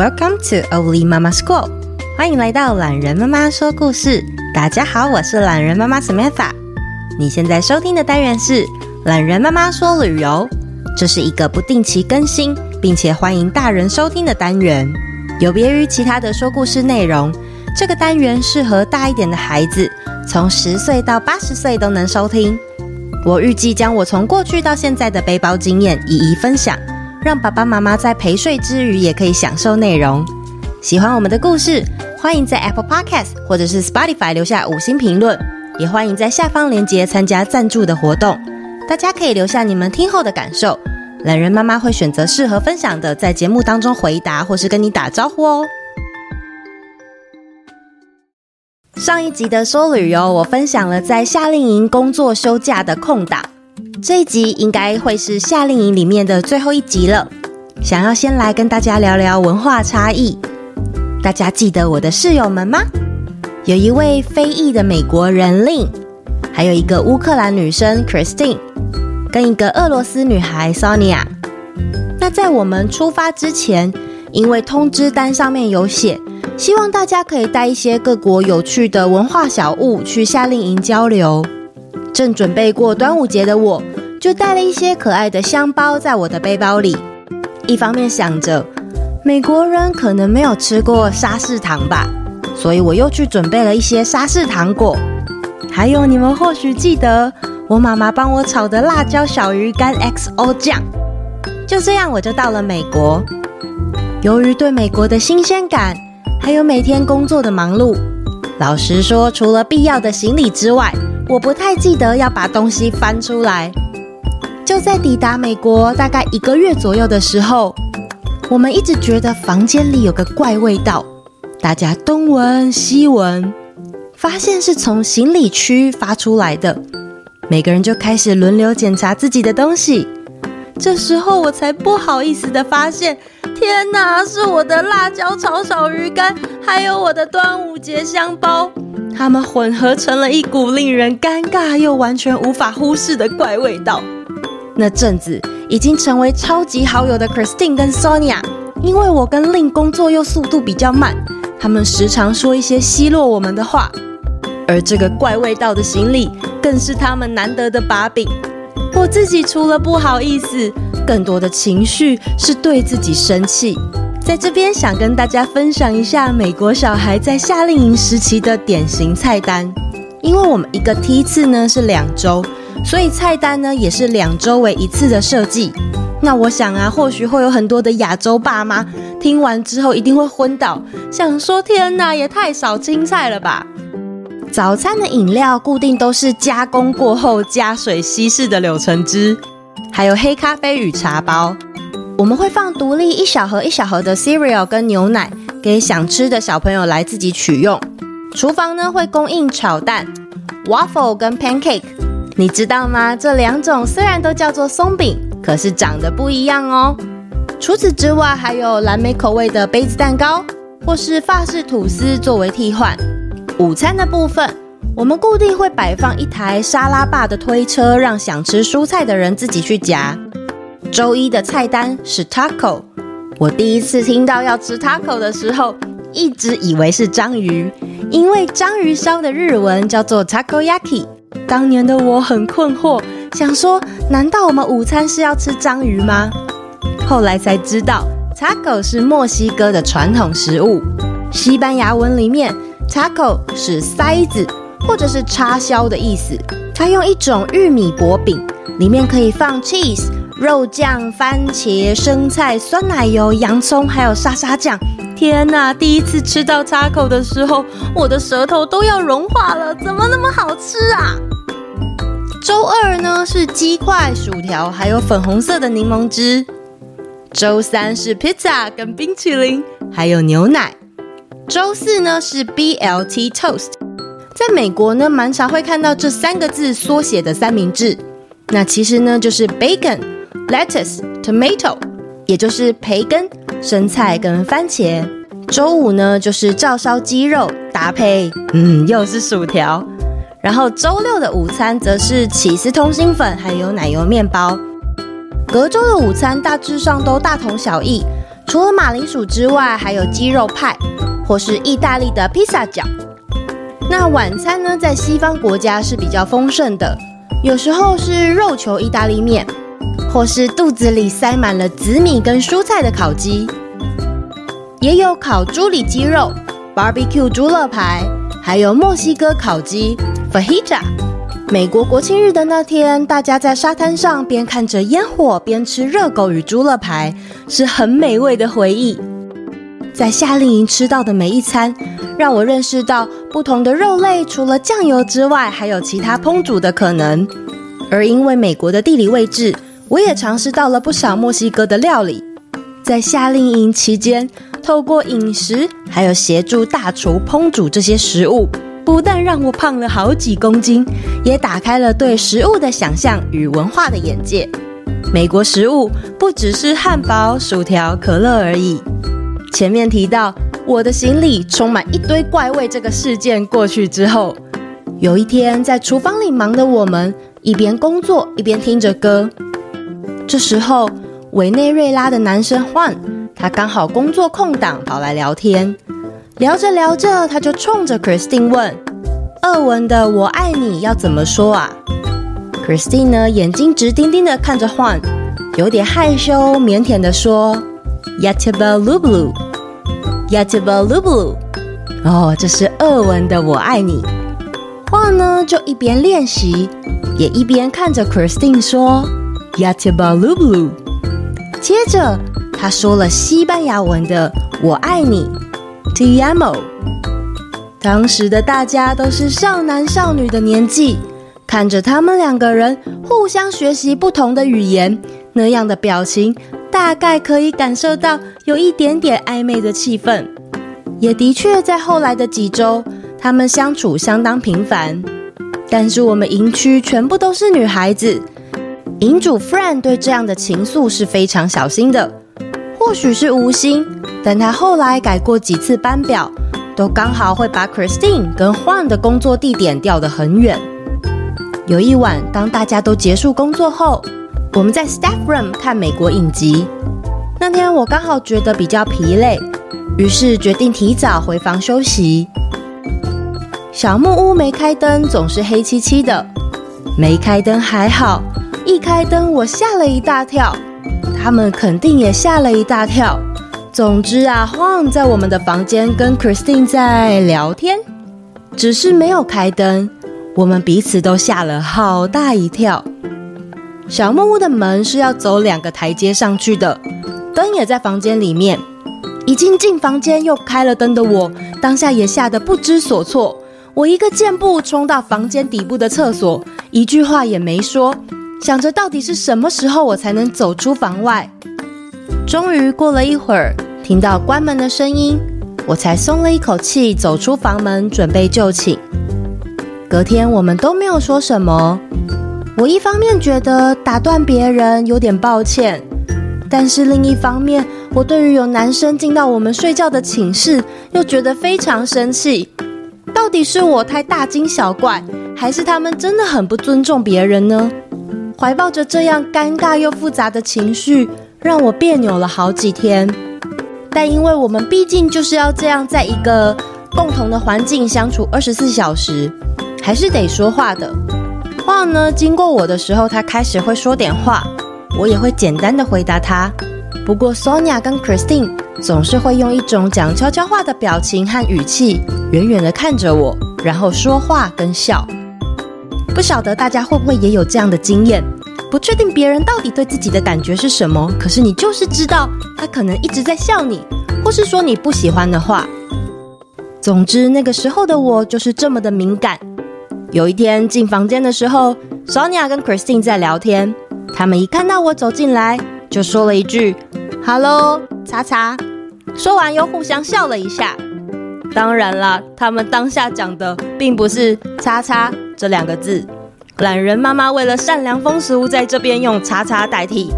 Welcome to Oli Mama School，欢迎来到懒人妈妈说故事。大家好，我是懒人妈妈 Samantha。你现在收听的单元是懒人妈妈说旅游，这是一个不定期更新，并且欢迎大人收听的单元。有别于其他的说故事内容，这个单元适合大一点的孩子，从十岁到八十岁都能收听。我预计将我从过去到现在的背包经验一一分享。让爸爸妈妈在陪睡之余也可以享受内容。喜欢我们的故事，欢迎在 Apple Podcast 或者是 Spotify 留下五星评论，也欢迎在下方链接参加赞助的活动。大家可以留下你们听后的感受，懒人妈妈会选择适合分享的，在节目当中回答或是跟你打招呼哦。上一集的说旅游，我分享了在夏令营工作休假的空档。这一集应该会是夏令营里面的最后一集了。想要先来跟大家聊聊文化差异。大家记得我的室友们吗？有一位非裔的美国人 Lynn，还有一个乌克兰女生 Christine，跟一个俄罗斯女孩 Sonia。那在我们出发之前，因为通知单上面有写，希望大家可以带一些各国有趣的文化小物去夏令营交流。正准备过端午节的我，就带了一些可爱的香包在我的背包里。一方面想着美国人可能没有吃过沙士糖吧，所以我又去准备了一些沙士糖果。还有你们或许记得我妈妈帮我炒的辣椒小鱼干 XO 酱。就这样，我就到了美国。由于对美国的新鲜感，还有每天工作的忙碌，老实说，除了必要的行李之外，我不太记得要把东西翻出来。就在抵达美国大概一个月左右的时候，我们一直觉得房间里有个怪味道，大家东闻西闻，发现是从行李区发出来的。每个人就开始轮流检查自己的东西。这时候我才不好意思的发现，天哪，是我的辣椒炒小鱼干，还有我的端午节香包。它们混合成了一股令人尴尬又完全无法忽视的怪味道。那阵子已经成为超级好友的 Christine 跟 Sonia，因为我跟另工作又速度比较慢，他们时常说一些奚落我们的话。而这个怪味道的行李，更是他们难得的把柄。我自己除了不好意思，更多的情绪是对自己生气。在这边想跟大家分享一下美国小孩在夏令营时期的典型菜单，因为我们一个梯次呢是两周，所以菜单呢也是两周为一次的设计。那我想啊，或许会有很多的亚洲爸妈听完之后一定会昏倒，想说天哪，也太少青菜了吧！早餐的饮料固定都是加工过后加水稀释的柳橙汁，还有黑咖啡与茶包。我们会放独立一小盒一小盒的 cereal 跟牛奶，给想吃的小朋友来自己取用。厨房呢会供应炒蛋、waffle 跟 pancake。你知道吗？这两种虽然都叫做松饼，可是长得不一样哦。除此之外，还有蓝莓口味的杯子蛋糕，或是法式吐司作为替换。午餐的部分，我们固定会摆放一台沙拉霸的推车，让想吃蔬菜的人自己去夹。周一的菜单是 taco。我第一次听到要吃 taco 的时候，一直以为是章鱼，因为章鱼烧的日文叫做 takoyaki。当年的我很困惑，想说难道我们午餐是要吃章鱼吗？后来才知道，taco 是墨西哥的传统食物。西班牙文里面，taco 是塞子或者是叉销的意思。它用一种玉米薄饼，里面可以放 cheese。肉酱、番茄、生菜、酸奶油、洋葱，还有沙沙酱。天哪！第一次吃到叉口的时候，我的舌头都要融化了。怎么那么好吃啊？周二呢是鸡块、薯条，还有粉红色的柠檬汁。周三是 pizza 跟冰淇淋，还有牛奶。周四呢是 BLT toast。在美国呢，蛮常会看到这三个字缩写的三明治。那其实呢，就是 bacon。Lettuce, tomato，也就是培根、生菜跟番茄。周五呢，就是照烧鸡肉搭配，嗯，又是薯条。然后周六的午餐则是起司通心粉，还有奶油面包。隔周的午餐大致上都大同小异，除了马铃薯之外，还有鸡肉派，或是意大利的披萨饺。那晚餐呢，在西方国家是比较丰盛的，有时候是肉球意大利面，或是肚子里塞满了紫米跟蔬菜的烤鸡，也有烤猪里脊肉、barbecue 猪肋排，还有墨西哥烤鸡 fajita。美国国庆日的那天，大家在沙滩上边看着烟火边吃热狗与猪肋排，是很美味的回忆。在夏令营吃到的每一餐，让我认识到不同的肉类除了酱油之外，还有其他烹煮的可能。而因为美国的地理位置，我也尝试到了不少墨西哥的料理。在夏令营期间，透过饮食还有协助大厨烹煮这些食物。不但让我胖了好几公斤，也打开了对食物的想象与文化的眼界。美国食物不只是汉堡、薯条、可乐而已。前面提到我的行李充满一堆怪味，这个事件过去之后，有一天在厨房里忙的我们一边工作一边听着歌。这时候，委内瑞拉的男生换他刚好工作空档跑来聊天。聊着聊着，他就冲着 Christine 问：“俄文的‘我爱你’要怎么说啊？”Christine 呢，眼睛直盯盯的看着换有点害羞腼腆的说：“Ya te voy lublю，Ya te voy lublю。”哦，这是俄文的“我爱你”。换呢，就一边练习，也一边看着 Christine 说：“Ya te voy lublю。”接着，他说了西班牙文的“我爱你”。Te amo。当时的大家都是少男少女的年纪，看着他们两个人互相学习不同的语言，那样的表情，大概可以感受到有一点点暧昧的气氛。也的确，在后来的几周，他们相处相当频繁。但是我们营区全部都是女孩子，营主 Fran 对这样的情愫是非常小心的。或许是无心，但他后来改过几次班表，都刚好会把 Christine 跟 Juan 的工作地点调得很远。有一晚，当大家都结束工作后，我们在 Staff Room 看美国影集。那天我刚好觉得比较疲累，于是决定提早回房休息。小木屋没开灯，总是黑漆漆的；没开灯还好，一开灯我吓了一大跳。他们肯定也吓了一大跳。总之啊晃在我们的房间跟 Christine 在聊天，只是没有开灯，我们彼此都吓了好大一跳。小木屋的门是要走两个台阶上去的，灯也在房间里面。已经进房间又开了灯的我，当下也吓得不知所措。我一个箭步冲到房间底部的厕所，一句话也没说。想着到底是什么时候我才能走出房外？终于过了一会儿，听到关门的声音，我才松了一口气，走出房门准备就寝。隔天我们都没有说什么。我一方面觉得打断别人有点抱歉，但是另一方面，我对于有男生进到我们睡觉的寝室，又觉得非常生气。到底是我太大惊小怪，还是他们真的很不尊重别人呢？怀抱着这样尴尬又复杂的情绪，让我别扭了好几天。但因为我们毕竟就是要这样在一个共同的环境相处二十四小时，还是得说话的。话呢，经过我的时候，他开始会说点话，我也会简单的回答他。不过 Sonia 跟 Christine 总是会用一种讲悄悄话的表情和语气，远远的看着我，然后说话跟笑。不晓得大家会不会也有这样的经验？不确定别人到底对自己的感觉是什么，可是你就是知道他可能一直在笑你，或是说你不喜欢的话。总之，那个时候的我就是这么的敏感。有一天进房间的时候，Sonia 跟 Christine 在聊天，他们一看到我走进来，就说了一句 “Hello，叉叉”，说完又互相笑了一下。当然啦，他们当下讲的并不是“叉叉”。这两个字，懒人妈妈为了善良风俗，在这边用“叉叉”代替。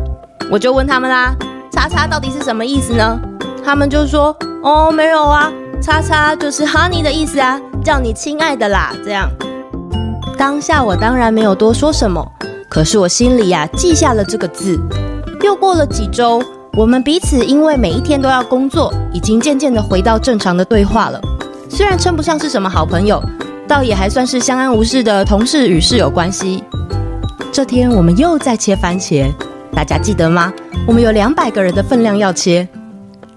我就问他们啦，“叉叉”到底是什么意思呢？他们就说：“哦，没有啊，‘叉叉’就是 honey 的意思啊，叫你亲爱的啦。”这样，当下我当然没有多说什么，可是我心里呀、记下了这个字。又过了几周，我们彼此因为每一天都要工作，已经渐渐的回到正常的对话了。虽然称不上是什么好朋友，倒也还算是相安无事的同事与室友关系。这天我们又在切番茄，大家记得吗？我们有两百个人的分量要切。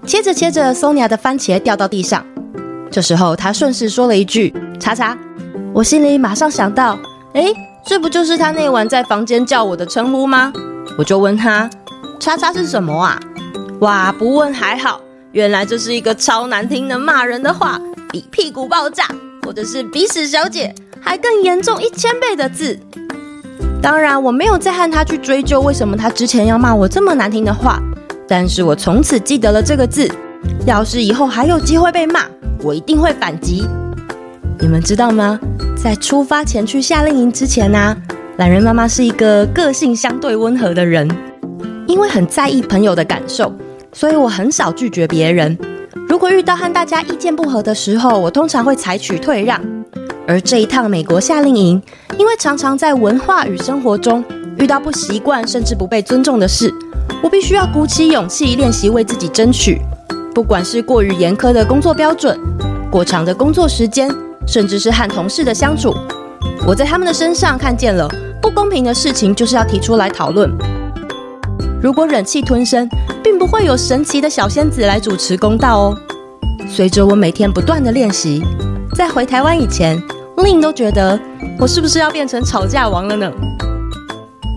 切着切着，Sonia 的番茄掉到地上。这时候她顺势说了一句：“叉叉。”我心里马上想到，诶，这不就是他那晚在房间叫我的称呼吗？我就问他：“叉叉是什么啊？”哇，不问还好，原来这是一个超难听的骂人的话，比屁股爆炸或者是鼻屎小姐还更严重一千倍的字。当然，我没有再和他去追究为什么他之前要骂我这么难听的话。但是我从此记得了这个字，要是以后还有机会被骂，我一定会反击。你们知道吗？在出发前去夏令营之前呢、啊，榄仁妈妈是一个个性相对温和的人，因为很在意朋友的感受，所以我很少拒绝别人。如果遇到和大家意见不合的时候，我通常会采取退让。而这一趟美国夏令营，因为常常在文化与生活中遇到不习惯甚至不被尊重的事。我必须要鼓起勇气练习为自己争取，不管是过于严苛的工作标准、过长的工作时间，甚至是和同事的相处，我在他们的身上看见了不公平的事情，就是要提出来讨论。如果忍气吞声，并不会有神奇的小仙子来主持公道哦。随着我每天不断的练习，在回台湾以前，Lin 都觉得我是不是要变成吵架王了呢？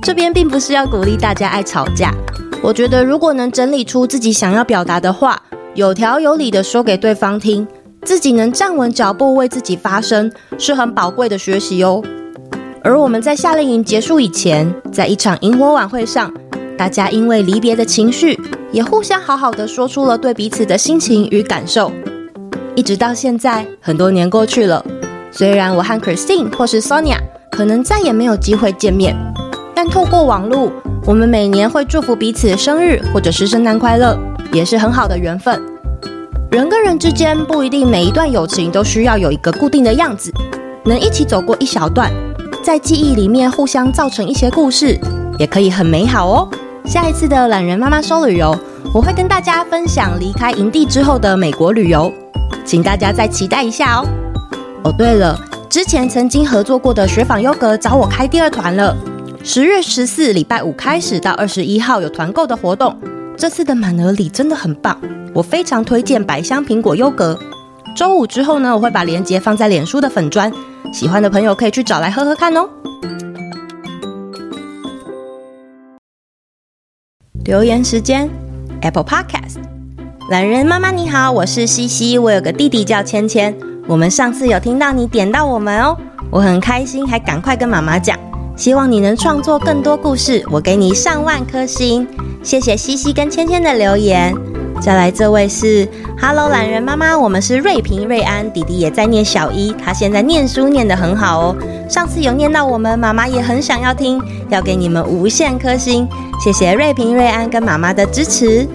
这边并不是要鼓励大家爱吵架。我觉得，如果能整理出自己想要表达的话，有条有理的说给对方听，自己能站稳脚步为自己发声，是很宝贵的学习哦。而我们在夏令营结束以前，在一场萤火晚会上，大家因为离别的情绪，也互相好好的说出了对彼此的心情与感受。一直到现在，很多年过去了，虽然我和 Christine 或是 Sonia 可能再也没有机会见面，但透过网络。我们每年会祝福彼此生日，或者是圣诞快乐，也是很好的缘分。人跟人之间不一定每一段友情都需要有一个固定的样子，能一起走过一小段，在记忆里面互相造成一些故事，也可以很美好哦。下一次的懒人妈妈说旅游，我会跟大家分享离开营地之后的美国旅游，请大家再期待一下哦。哦，对了，之前曾经合作过的雪纺优格找我开第二团了。十月十四礼拜五开始到二十一号有团购的活动，这次的满额礼真的很棒，我非常推荐百香苹果优格。周五之后呢，我会把链接放在脸书的粉砖，喜欢的朋友可以去找来喝喝看哦。留言时间，Apple Podcast，懒人妈妈你好，我是西西，我有个弟弟叫芊芊，我们上次有听到你点到我们哦，我很开心，还赶快跟妈妈讲。希望你能创作更多故事，我给你上万颗星。谢谢西西跟芊芊的留言。再来这位是，Hello 榄仁妈妈，我们是瑞平瑞安，弟弟也在念小一，他现在念书念得很好哦。上次有念到我们，妈妈也很想要听，要给你们无限颗星。谢谢瑞平瑞安跟妈妈的支持。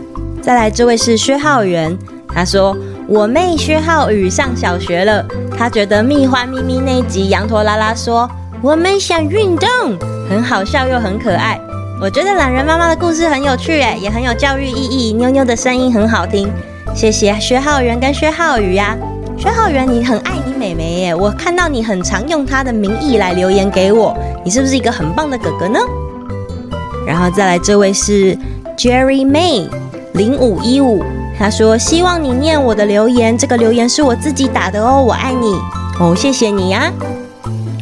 再来这位是薛浩元，他说我妹薛浩宇上小学了，他觉得蜜獾咪咪那集羊驼拉拉说。我们想运动，很好笑又很可爱。我觉得懒人妈妈的故事很有趣，诶，也很有教育意义。妞妞的声音很好听，谢谢薛浩源跟薛浩宇呀。薛浩源，你很爱你妹妹耶，我看到你很常用她的名义来留言给我，你是不是一个很棒的哥哥呢？然后再来这位是 Jerry May 零五一五，他说希望你念我的留言，这个留言是我自己打的哦，我爱你哦，谢谢你呀。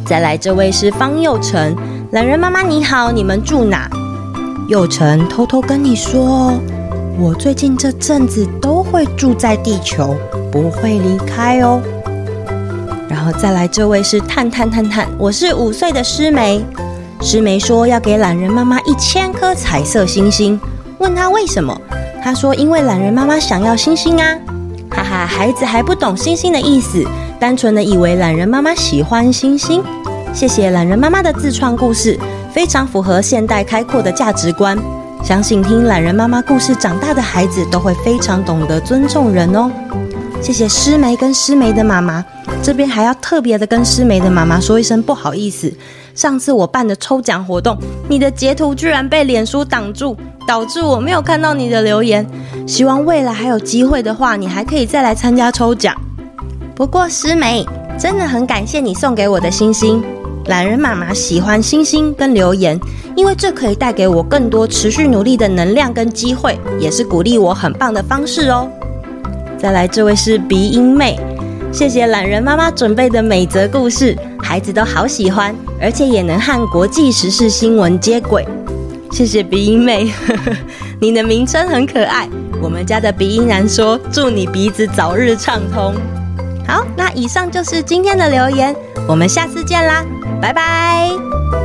再来，这位是方佑成，懒人妈妈你好，你们住哪？佑成偷偷跟你说，我最近这阵子都会住在地球，不会离开哦。然后再来，这位是探探探探，我是五岁的诗梅，诗梅说要给懒人妈妈一千颗彩色星星，问她为什么？她说因为懒人妈妈想要星星啊，哈哈，孩子还不懂星星的意思。单纯的以为懒人妈妈喜欢星星，谢谢懒人妈妈的自创故事，非常符合现代开阔的价值观。相信听懒人妈妈故事长大的孩子都会非常懂得尊重人哦。谢谢诗梅跟诗梅的妈妈，这边还要特别的跟诗梅的妈妈说一声不好意思，上次我办的抽奖活动，你的截图居然被脸书挡住，导致我没有看到你的留言。希望未来还有机会的话，你还可以再来参加抽奖。不过诗梅，真的很感谢你送给我的星星。懒人妈妈喜欢星星跟留言，因为这可以带给我更多持续努力的能量跟机会，也是鼓励我很棒的方式哦。再来，这位是鼻音妹，谢谢懒人妈妈准备的每则故事，孩子都好喜欢，而且也能和国际时事新闻接轨。谢谢鼻音妹，你的名称很可爱。我们家的鼻音男说：“祝你鼻子早日畅通。”好，那以上就是今天的留言，我们下次见啦，拜拜。